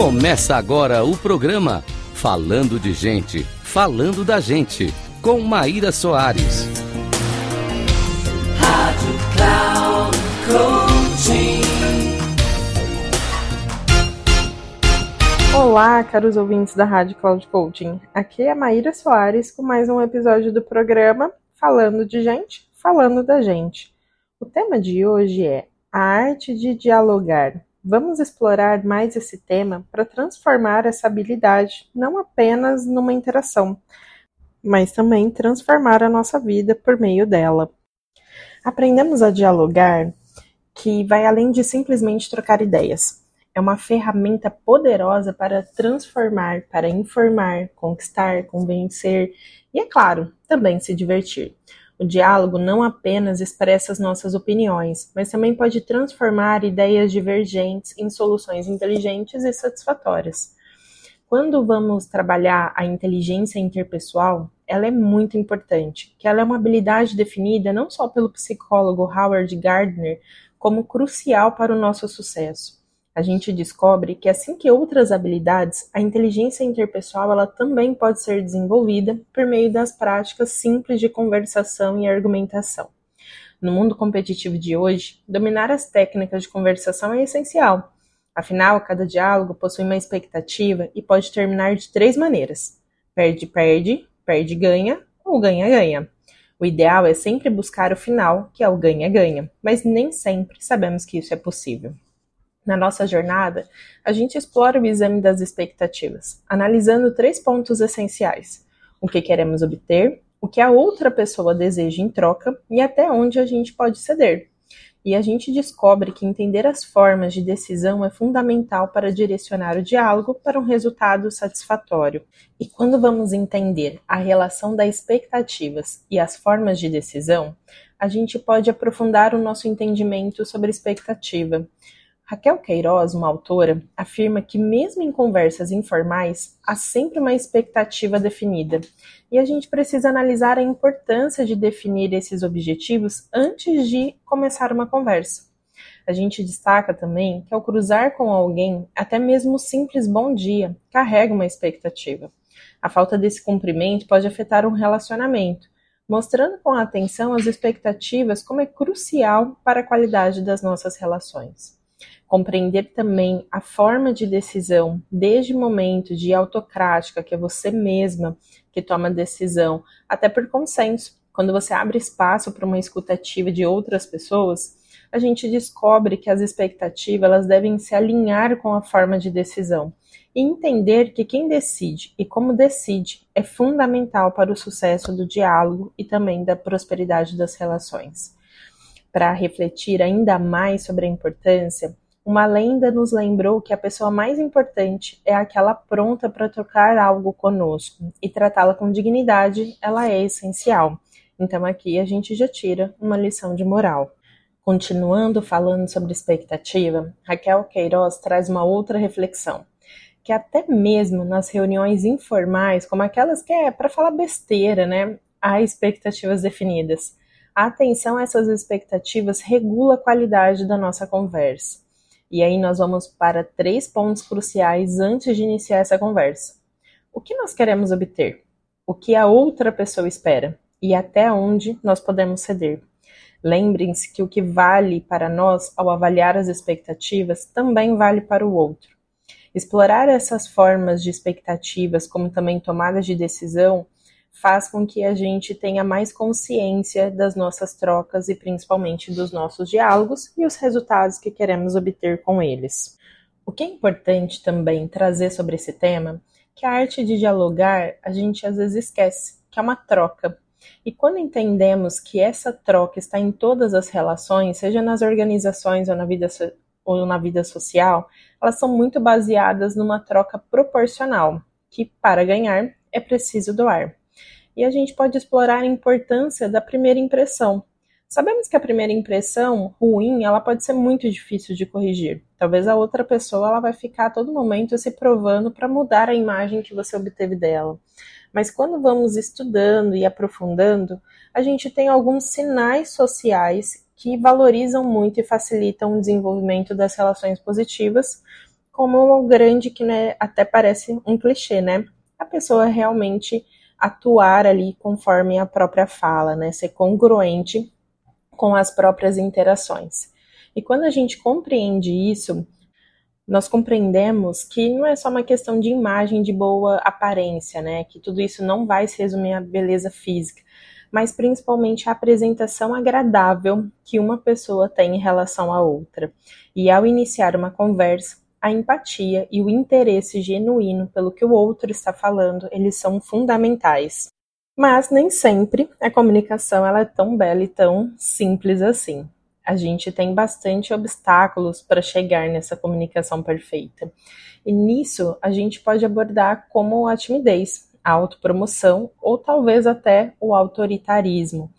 Começa agora o programa Falando de Gente, Falando da Gente, com Maíra Soares. Rádio Cloud Coaching. Olá, caros ouvintes da Rádio Cloud Coaching. Aqui é a Maíra Soares com mais um episódio do programa Falando de Gente, Falando da Gente. O tema de hoje é a arte de dialogar. Vamos explorar mais esse tema para transformar essa habilidade não apenas numa interação, mas também transformar a nossa vida por meio dela. Aprendemos a dialogar que vai além de simplesmente trocar ideias. É uma ferramenta poderosa para transformar, para informar, conquistar, convencer e, é claro, também se divertir. O diálogo não apenas expressa as nossas opiniões, mas também pode transformar ideias divergentes em soluções inteligentes e satisfatórias. Quando vamos trabalhar a inteligência interpessoal, ela é muito importante, que ela é uma habilidade definida não só pelo psicólogo Howard Gardner como crucial para o nosso sucesso a gente descobre que assim que outras habilidades, a inteligência interpessoal ela também pode ser desenvolvida por meio das práticas simples de conversação e argumentação. No mundo competitivo de hoje, dominar as técnicas de conversação é essencial. Afinal, cada diálogo possui uma expectativa e pode terminar de três maneiras: perde-perde, perde-ganha ou ganha-ganha. O ideal é sempre buscar o final, que é o ganha-ganha, mas nem sempre sabemos que isso é possível. Na nossa jornada, a gente explora o exame das expectativas, analisando três pontos essenciais: o que queremos obter, o que a outra pessoa deseja em troca e até onde a gente pode ceder. E a gente descobre que entender as formas de decisão é fundamental para direcionar o diálogo para um resultado satisfatório. E quando vamos entender a relação das expectativas e as formas de decisão, a gente pode aprofundar o nosso entendimento sobre expectativa Raquel Queiroz, uma autora, afirma que mesmo em conversas informais, há sempre uma expectativa definida, e a gente precisa analisar a importância de definir esses objetivos antes de começar uma conversa. A gente destaca também que ao cruzar com alguém, até mesmo o simples bom dia carrega uma expectativa. A falta desse cumprimento pode afetar um relacionamento, mostrando com atenção as expectativas como é crucial para a qualidade das nossas relações compreender também a forma de decisão, desde o momento de autocrática, que é você mesma que toma a decisão, até por consenso. Quando você abre espaço para uma escutativa de outras pessoas, a gente descobre que as expectativas elas devem se alinhar com a forma de decisão e entender que quem decide e como decide é fundamental para o sucesso do diálogo e também da prosperidade das relações. Para refletir ainda mais sobre a importância, uma lenda nos lembrou que a pessoa mais importante é aquela pronta para trocar algo conosco, e tratá-la com dignidade, ela é essencial. Então aqui a gente já tira uma lição de moral. Continuando falando sobre expectativa, Raquel Queiroz traz uma outra reflexão, que até mesmo nas reuniões informais, como aquelas que é para falar besteira, né, há expectativas definidas. Atenção a essas expectativas regula a qualidade da nossa conversa. E aí nós vamos para três pontos cruciais antes de iniciar essa conversa. O que nós queremos obter? O que a outra pessoa espera? E até onde nós podemos ceder? Lembrem-se que o que vale para nós ao avaliar as expectativas também vale para o outro. Explorar essas formas de expectativas, como também tomadas de decisão, faz com que a gente tenha mais consciência das nossas trocas e principalmente dos nossos diálogos e os resultados que queremos obter com eles. O que é importante também trazer sobre esse tema, que a arte de dialogar a gente às vezes esquece, que é uma troca. E quando entendemos que essa troca está em todas as relações, seja nas organizações ou na vida, so ou na vida social, elas são muito baseadas numa troca proporcional, que para ganhar é preciso doar e a gente pode explorar a importância da primeira impressão. Sabemos que a primeira impressão ruim, ela pode ser muito difícil de corrigir. Talvez a outra pessoa ela vai ficar a todo momento se provando para mudar a imagem que você obteve dela. Mas quando vamos estudando e aprofundando, a gente tem alguns sinais sociais que valorizam muito e facilitam o desenvolvimento das relações positivas, como o grande que né, até parece um clichê, né? A pessoa realmente atuar ali conforme a própria fala, né? Ser congruente com as próprias interações. E quando a gente compreende isso, nós compreendemos que não é só uma questão de imagem de boa aparência, né? Que tudo isso não vai se resumir à beleza física, mas principalmente a apresentação agradável que uma pessoa tem em relação à outra. E ao iniciar uma conversa, a empatia e o interesse genuíno pelo que o outro está falando, eles são fundamentais. Mas nem sempre a comunicação ela é tão bela e tão simples assim. A gente tem bastante obstáculos para chegar nessa comunicação perfeita. E nisso a gente pode abordar como a timidez, a autopromoção ou talvez até o autoritarismo.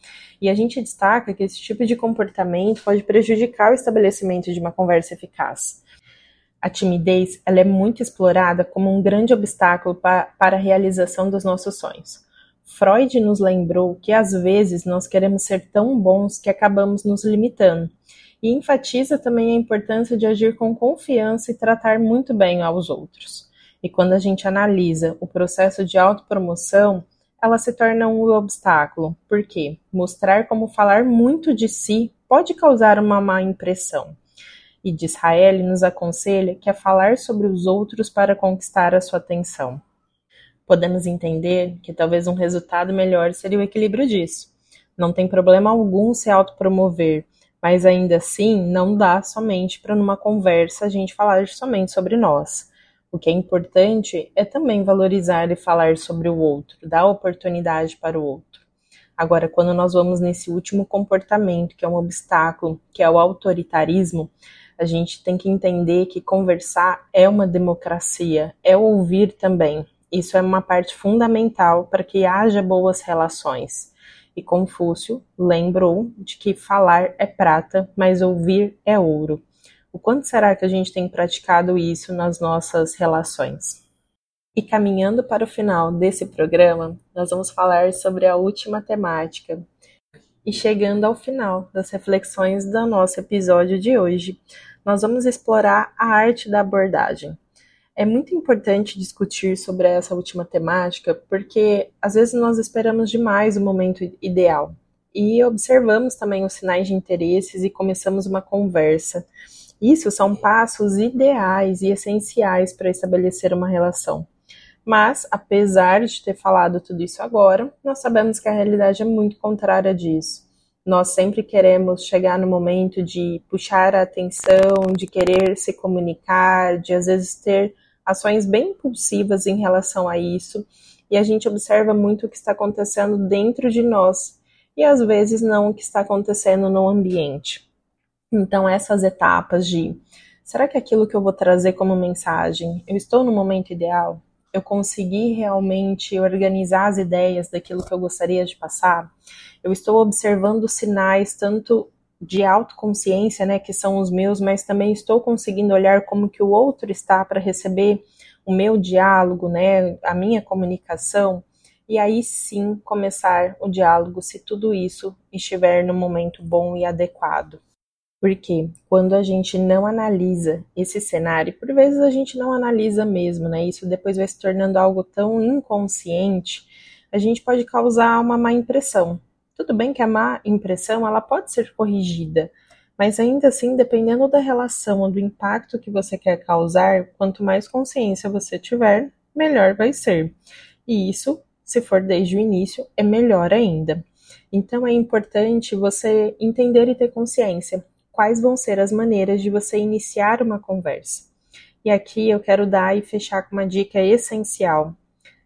E a gente destaca que esse tipo de comportamento pode prejudicar o estabelecimento de uma conversa eficaz. A timidez ela é muito explorada como um grande obstáculo pa para a realização dos nossos sonhos. Freud nos lembrou que às vezes nós queremos ser tão bons que acabamos nos limitando, e enfatiza também a importância de agir com confiança e tratar muito bem aos outros. E quando a gente analisa o processo de autopromoção, ela se torna um obstáculo, porque mostrar como falar muito de si pode causar uma má impressão. E Disraeli nos aconselha que é falar sobre os outros para conquistar a sua atenção. Podemos entender que talvez um resultado melhor seria o equilíbrio disso. Não tem problema algum se autopromover, mas ainda assim não dá somente para numa conversa a gente falar somente sobre nós. O que é importante é também valorizar e falar sobre o outro, dar oportunidade para o outro. Agora, quando nós vamos nesse último comportamento, que é um obstáculo, que é o autoritarismo, a gente tem que entender que conversar é uma democracia, é ouvir também. Isso é uma parte fundamental para que haja boas relações. E Confúcio lembrou de que falar é prata, mas ouvir é ouro. O quanto será que a gente tem praticado isso nas nossas relações? E caminhando para o final desse programa, nós vamos falar sobre a última temática. E chegando ao final das reflexões do nosso episódio de hoje, nós vamos explorar a arte da abordagem. É muito importante discutir sobre essa última temática, porque às vezes nós esperamos demais o momento ideal e observamos também os sinais de interesses e começamos uma conversa. Isso são passos ideais e essenciais para estabelecer uma relação. Mas, apesar de ter falado tudo isso agora, nós sabemos que a realidade é muito contrária disso. Nós sempre queremos chegar no momento de puxar a atenção, de querer se comunicar, de às vezes ter ações bem impulsivas em relação a isso, e a gente observa muito o que está acontecendo dentro de nós e às vezes não o que está acontecendo no ambiente. Então, essas etapas de será que aquilo que eu vou trazer como mensagem, eu estou no momento ideal? Eu consegui realmente organizar as ideias daquilo que eu gostaria de passar? eu estou observando sinais tanto de autoconsciência, né, que são os meus, mas também estou conseguindo olhar como que o outro está para receber o meu diálogo, né, a minha comunicação, e aí sim começar o diálogo se tudo isso estiver no momento bom e adequado. Porque quando a gente não analisa esse cenário, por vezes a gente não analisa mesmo, né? Isso depois vai se tornando algo tão inconsciente, a gente pode causar uma má impressão. Tudo bem que a má impressão ela pode ser corrigida, mas ainda assim, dependendo da relação ou do impacto que você quer causar, quanto mais consciência você tiver, melhor vai ser. E isso, se for desde o início, é melhor ainda. Então é importante você entender e ter consciência quais vão ser as maneiras de você iniciar uma conversa. E aqui eu quero dar e fechar com uma dica essencial.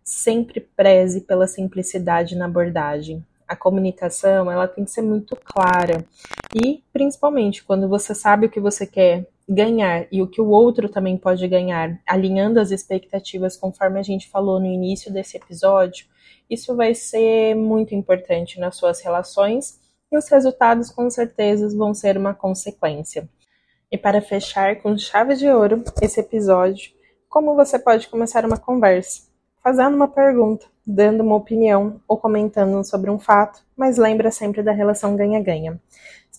Sempre preze pela simplicidade na abordagem a comunicação ela tem que ser muito clara e principalmente quando você sabe o que você quer ganhar e o que o outro também pode ganhar, alinhando as expectativas conforme a gente falou no início desse episódio, isso vai ser muito importante nas suas relações e os resultados com certeza vão ser uma consequência. E para fechar com chave de ouro esse episódio, como você pode começar uma conversa? fazendo uma pergunta, dando uma opinião ou comentando sobre um fato, mas lembra sempre da relação ganha-ganha.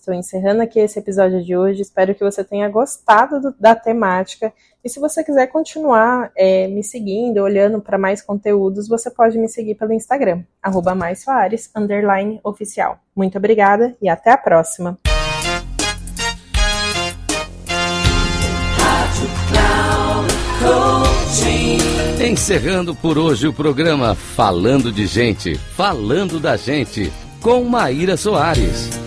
Estou encerrando aqui esse episódio de hoje. Espero que você tenha gostado do, da temática. E se você quiser continuar é, me seguindo, olhando para mais conteúdos, você pode me seguir pelo Instagram, arroba oficial. Muito obrigada e até a próxima! Encerrando por hoje o programa Falando de Gente, Falando da Gente, com Maíra Soares.